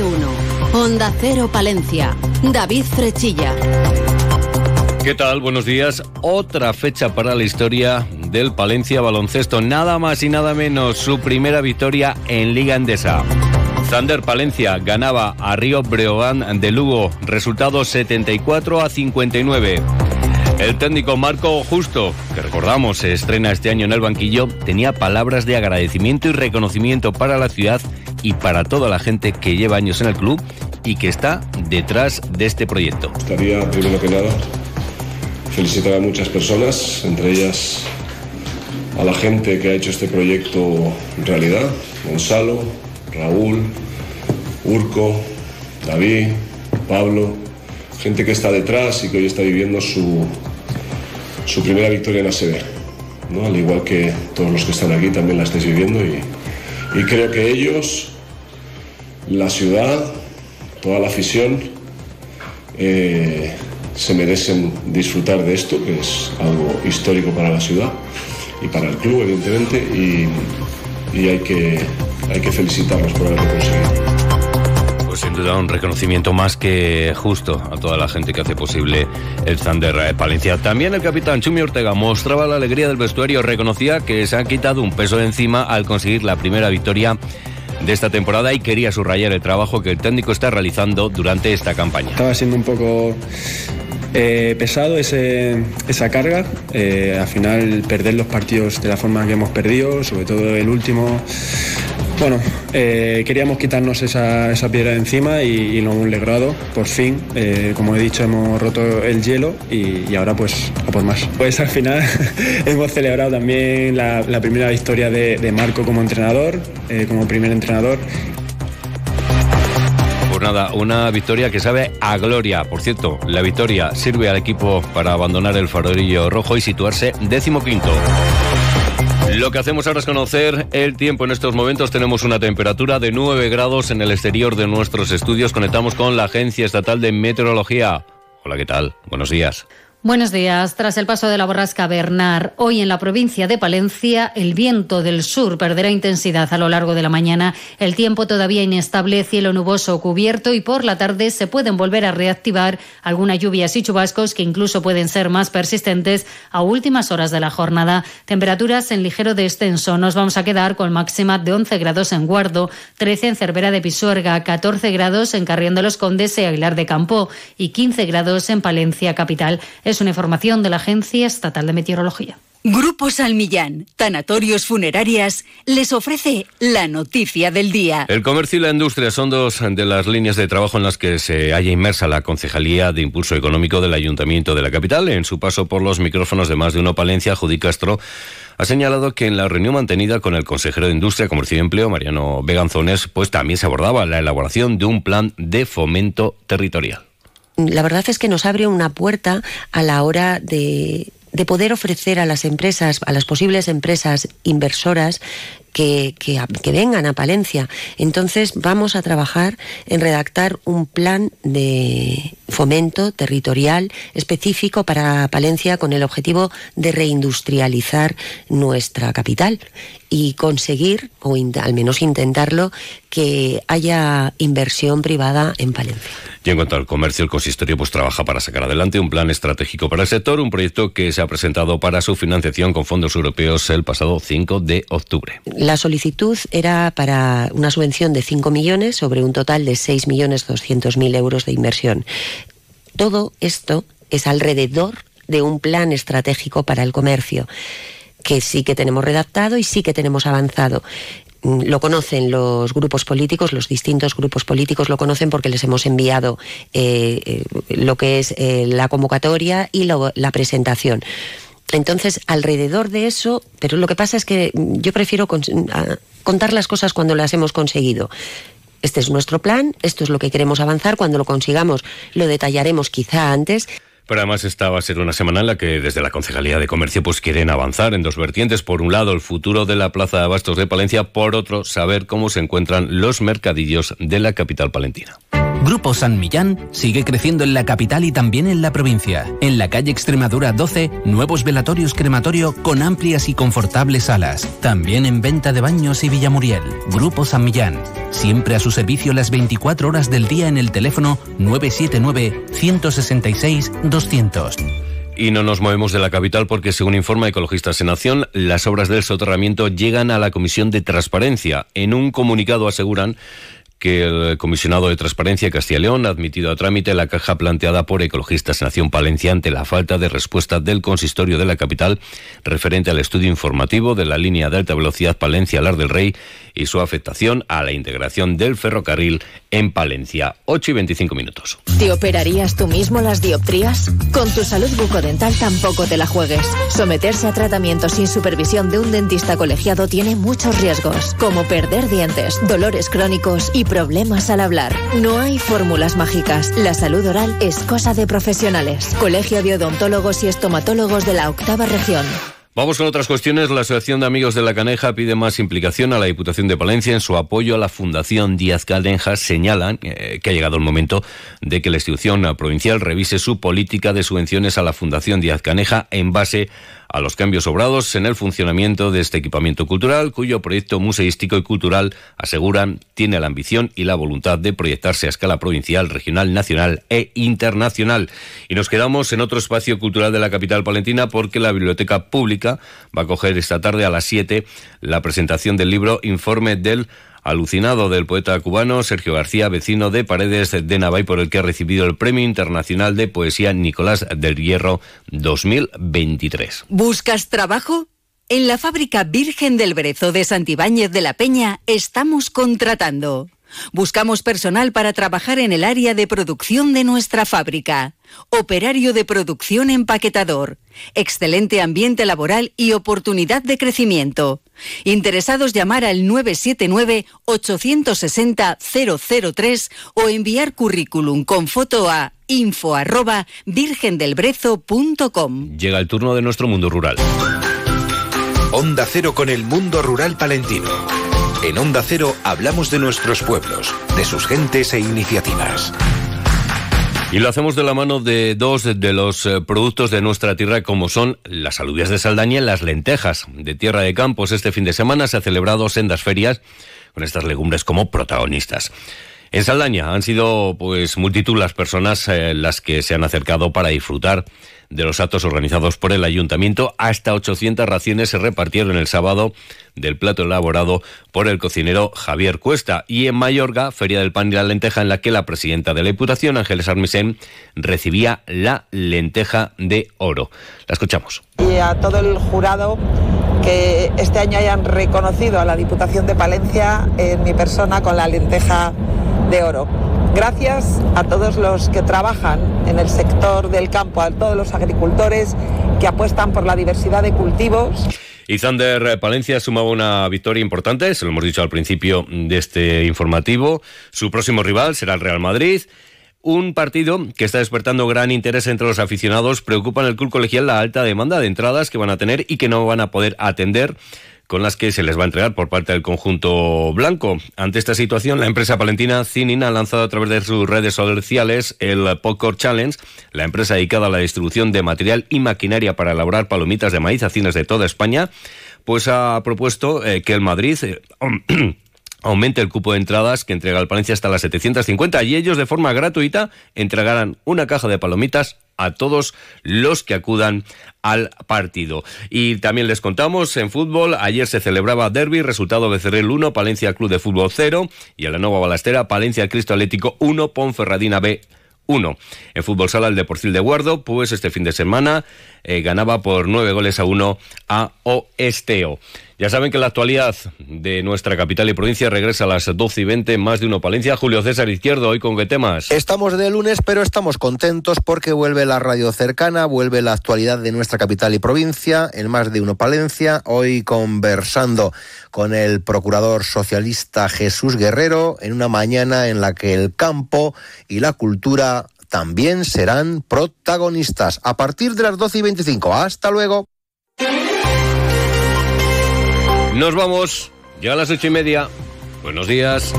de. Onda Cero Palencia. David Frechilla. ¿Qué tal? Buenos días. Otra fecha para la historia del Palencia Baloncesto. Nada más y nada menos su primera victoria en Liga Endesa. Zander Palencia ganaba a Río Breogán de Lugo. Resultado 74 a 59. El técnico Marco Justo, que recordamos se estrena este año en el banquillo, tenía palabras de agradecimiento y reconocimiento para la ciudad y para toda la gente que lleva años en el club y que está detrás de este proyecto. Estaría, primero que nada, felicitar a muchas personas, entre ellas a la gente que ha hecho este proyecto realidad, Gonzalo, Raúl, Urco, David, Pablo, gente que está detrás y que hoy está viviendo su, su primera victoria en ACB. ¿no? Al igual que todos los que están aquí también la estáis viviendo y, y creo que ellos, la ciudad, toda la afición, eh, se merecen disfrutar de esto, que es algo histórico para la ciudad y para el club, evidentemente, y, y hay, que, hay que felicitarlos por haberlo conseguido. Pues sin duda un reconocimiento más que justo a toda la gente que hace posible el Thunder Palencia. También el capitán Chumi Ortega mostraba la alegría del vestuario, reconocía que se ha quitado un peso de encima al conseguir la primera victoria de esta temporada y quería subrayar el trabajo que el técnico está realizando durante esta campaña. Estaba siendo un poco eh, pesado ese, esa carga. Eh, al final, perder los partidos de la forma que hemos perdido, sobre todo el último. Bueno, eh, queríamos quitarnos esa, esa, piedra de encima y, y, lo hemos logrado, por fin. como he dicho, hemos roto el hielo y, ahora pues a por más. Pues al final hemos celebrado también la, primera victoria de, Marco como entrenador, como primer entrenador nada, una victoria que sabe a gloria. Por cierto, la victoria sirve al equipo para abandonar el farolillo rojo y situarse décimo quinto. Lo que hacemos ahora es conocer el tiempo en estos momentos. Tenemos una temperatura de 9 grados en el exterior de nuestros estudios. Conectamos con la Agencia Estatal de Meteorología. Hola, ¿qué tal? Buenos días. Buenos días. Tras el paso de la borrasca Bernard, hoy en la provincia de Palencia, el viento del sur perderá intensidad a lo largo de la mañana. El tiempo todavía inestable, cielo nuboso cubierto y por la tarde se pueden volver a reactivar algunas lluvias y chubascos que incluso pueden ser más persistentes a últimas horas de la jornada. Temperaturas en ligero descenso. Nos vamos a quedar con máxima de 11 grados en Guardo, 13 en Cervera de Pisuerga, 14 grados en Carrión de los Condes y Aguilar de Campo y 15 grados en Palencia capital. Una información de la Agencia Estatal de Meteorología. Grupo Salmillán, Tanatorios Funerarias, les ofrece la noticia del día. El comercio y la industria son dos de las líneas de trabajo en las que se halla inmersa la Concejalía de Impulso Económico del Ayuntamiento de la capital. En su paso por los micrófonos de más de uno Palencia, Judy Castro ha señalado que en la reunión mantenida con el consejero de Industria, Comercio y Empleo, Mariano Beganzones, pues también se abordaba la elaboración de un plan de fomento territorial la verdad es que nos abre una puerta a la hora de, de poder ofrecer a las empresas, a las posibles empresas inversoras, que, vengan a Palencia. Entonces vamos a trabajar en redactar un plan de fomento territorial específico para Palencia con el objetivo de reindustrializar nuestra capital y conseguir, o al menos intentarlo, que haya inversión privada en Palencia. Y en cuanto al comercio, el consistorio pues trabaja para sacar adelante un plan estratégico para el sector, un proyecto que se ha presentado para su financiación con fondos europeos el pasado 5 de octubre. La solicitud era para una subvención de 5 millones sobre un total de 6 millones 200 mil euros de inversión. Todo esto es alrededor de un plan estratégico para el comercio que sí que tenemos redactado y sí que tenemos avanzado lo conocen los grupos políticos, los distintos grupos políticos lo conocen porque les hemos enviado eh, lo que es eh, la convocatoria y lo, la presentación. Entonces, alrededor de eso, pero lo que pasa es que yo prefiero con, contar las cosas cuando las hemos conseguido. Este es nuestro plan, esto es lo que queremos avanzar, cuando lo consigamos lo detallaremos quizá antes. Pero además esta va a ser una semana en la que desde la Concejalía de Comercio pues quieren avanzar en dos vertientes. Por un lado, el futuro de la Plaza de Abastos de Palencia. Por otro, saber cómo se encuentran los mercadillos de la capital palentina. Grupo San Millán sigue creciendo en la capital y también en la provincia. En la calle Extremadura 12, nuevos velatorios crematorio con amplias y confortables salas. También en venta de baños y Villamuriel. Grupo San Millán. siempre a su servicio las 24 horas del día en el teléfono 979 166 200. Y no nos movemos de la capital porque, según informa Ecologistas en Acción, las obras del soterramiento llegan a la Comisión de Transparencia. En un comunicado aseguran que el comisionado de Transparencia Castilla León ha admitido a trámite la caja planteada por Ecologistas Nación Palencia ante la falta de respuesta del consistorio de la capital referente al estudio informativo de la línea de alta velocidad Palencia-Lar del Rey y su afectación a la integración del ferrocarril en Palencia. 8 y 25 minutos. ¿Te operarías tú mismo las dioptrías? Con tu salud bucodental tampoco te la juegues. Someterse a tratamiento sin supervisión de un dentista colegiado tiene muchos riesgos, como perder dientes, dolores crónicos y problemas al hablar. No hay fórmulas mágicas. La salud oral es cosa de profesionales. Colegio de Odontólogos y Estomatólogos de la Octava Región. Vamos con otras cuestiones. La Asociación de Amigos de la Caneja pide más implicación a la Diputación de Palencia en su apoyo a la Fundación Díaz Caneja. Señalan eh, que ha llegado el momento de que la institución provincial revise su política de subvenciones a la Fundación Díaz Caneja en base a los cambios obrados en el funcionamiento de este equipamiento cultural, cuyo proyecto museístico y cultural, aseguran, tiene la ambición y la voluntad de proyectarse a escala provincial, regional, nacional e internacional. Y nos quedamos en otro espacio cultural de la capital palentina porque la Biblioteca Pública va a coger esta tarde a las 7 la presentación del libro Informe del alucinado del poeta cubano Sergio García, vecino de Paredes de Navay, por el que ha recibido el Premio Internacional de Poesía Nicolás del Hierro 2023. ¿Buscas trabajo? En la fábrica Virgen del Brezo de Santibáñez de la Peña estamos contratando. Buscamos personal para trabajar en el área de producción de nuestra fábrica. Operario de producción empaquetador. Excelente ambiente laboral y oportunidad de crecimiento. Interesados llamar al 979-860-003 o enviar currículum con foto a info arroba virgendelbrezo.com. Llega el turno de nuestro mundo rural. Onda Cero con el mundo rural palentino. En Onda Cero hablamos de nuestros pueblos, de sus gentes e iniciativas. Y lo hacemos de la mano de dos de los eh, productos de nuestra tierra, como son las alubias de Saldaña y las lentejas de Tierra de Campos. Este fin de semana se ha celebrado sendas ferias con estas legumbres como protagonistas. En Saldaña han sido pues multitud las personas eh, las que se han acercado para disfrutar de los actos organizados por el ayuntamiento. Hasta 800 raciones se repartieron el sábado del plato elaborado por el cocinero Javier Cuesta. Y en Mayorga, Feria del Pan y la Lenteja, en la que la presidenta de la Diputación, Ángeles Armisen, recibía la lenteja de oro. La escuchamos. Y a todo el jurado que este año hayan reconocido a la Diputación de Palencia en mi persona con la lenteja de oro. Gracias a todos los que trabajan en el sector del campo, a todos los agricultores que apuestan por la diversidad de cultivos. Y Zander Palencia sumaba una victoria importante, se lo hemos dicho al principio de este informativo. Su próximo rival será el Real Madrid. Un partido que está despertando gran interés entre los aficionados. Preocupa en el club colegial la alta demanda de entradas que van a tener y que no van a poder atender con las que se les va a entregar por parte del conjunto blanco. Ante esta situación, la empresa palentina Cinin ha lanzado a través de sus redes sociales el Popcorn Challenge, la empresa dedicada a la distribución de material y maquinaria para elaborar palomitas de maíz a cines de toda España, pues ha propuesto eh, que el Madrid... Eh, aumente el cupo de entradas que entrega el Palencia hasta las 750 y ellos de forma gratuita entregarán una caja de palomitas a todos los que acudan al partido. Y también les contamos en fútbol, ayer se celebraba derby, resultado Becerril 1, Palencia Club de Fútbol 0 y en la nueva balastera Palencia Cristo Atlético 1, Ponferradina B 1. En fútbol sala el de Porcil de Guardo, pues este fin de semana eh, ganaba por 9 goles a 1 a Oesteo. Ya saben que la actualidad de nuestra capital y provincia regresa a las 12 y 20, más de uno Palencia. Julio César Izquierdo, hoy con qué temas. Estamos de lunes, pero estamos contentos porque vuelve la radio cercana, vuelve la actualidad de nuestra capital y provincia, en más de uno Palencia. Hoy conversando con el procurador socialista Jesús Guerrero en una mañana en la que el campo y la cultura también serán protagonistas a partir de las 12 y 25. Hasta luego. Nos vamos, ya a las ocho y media. Buenos días.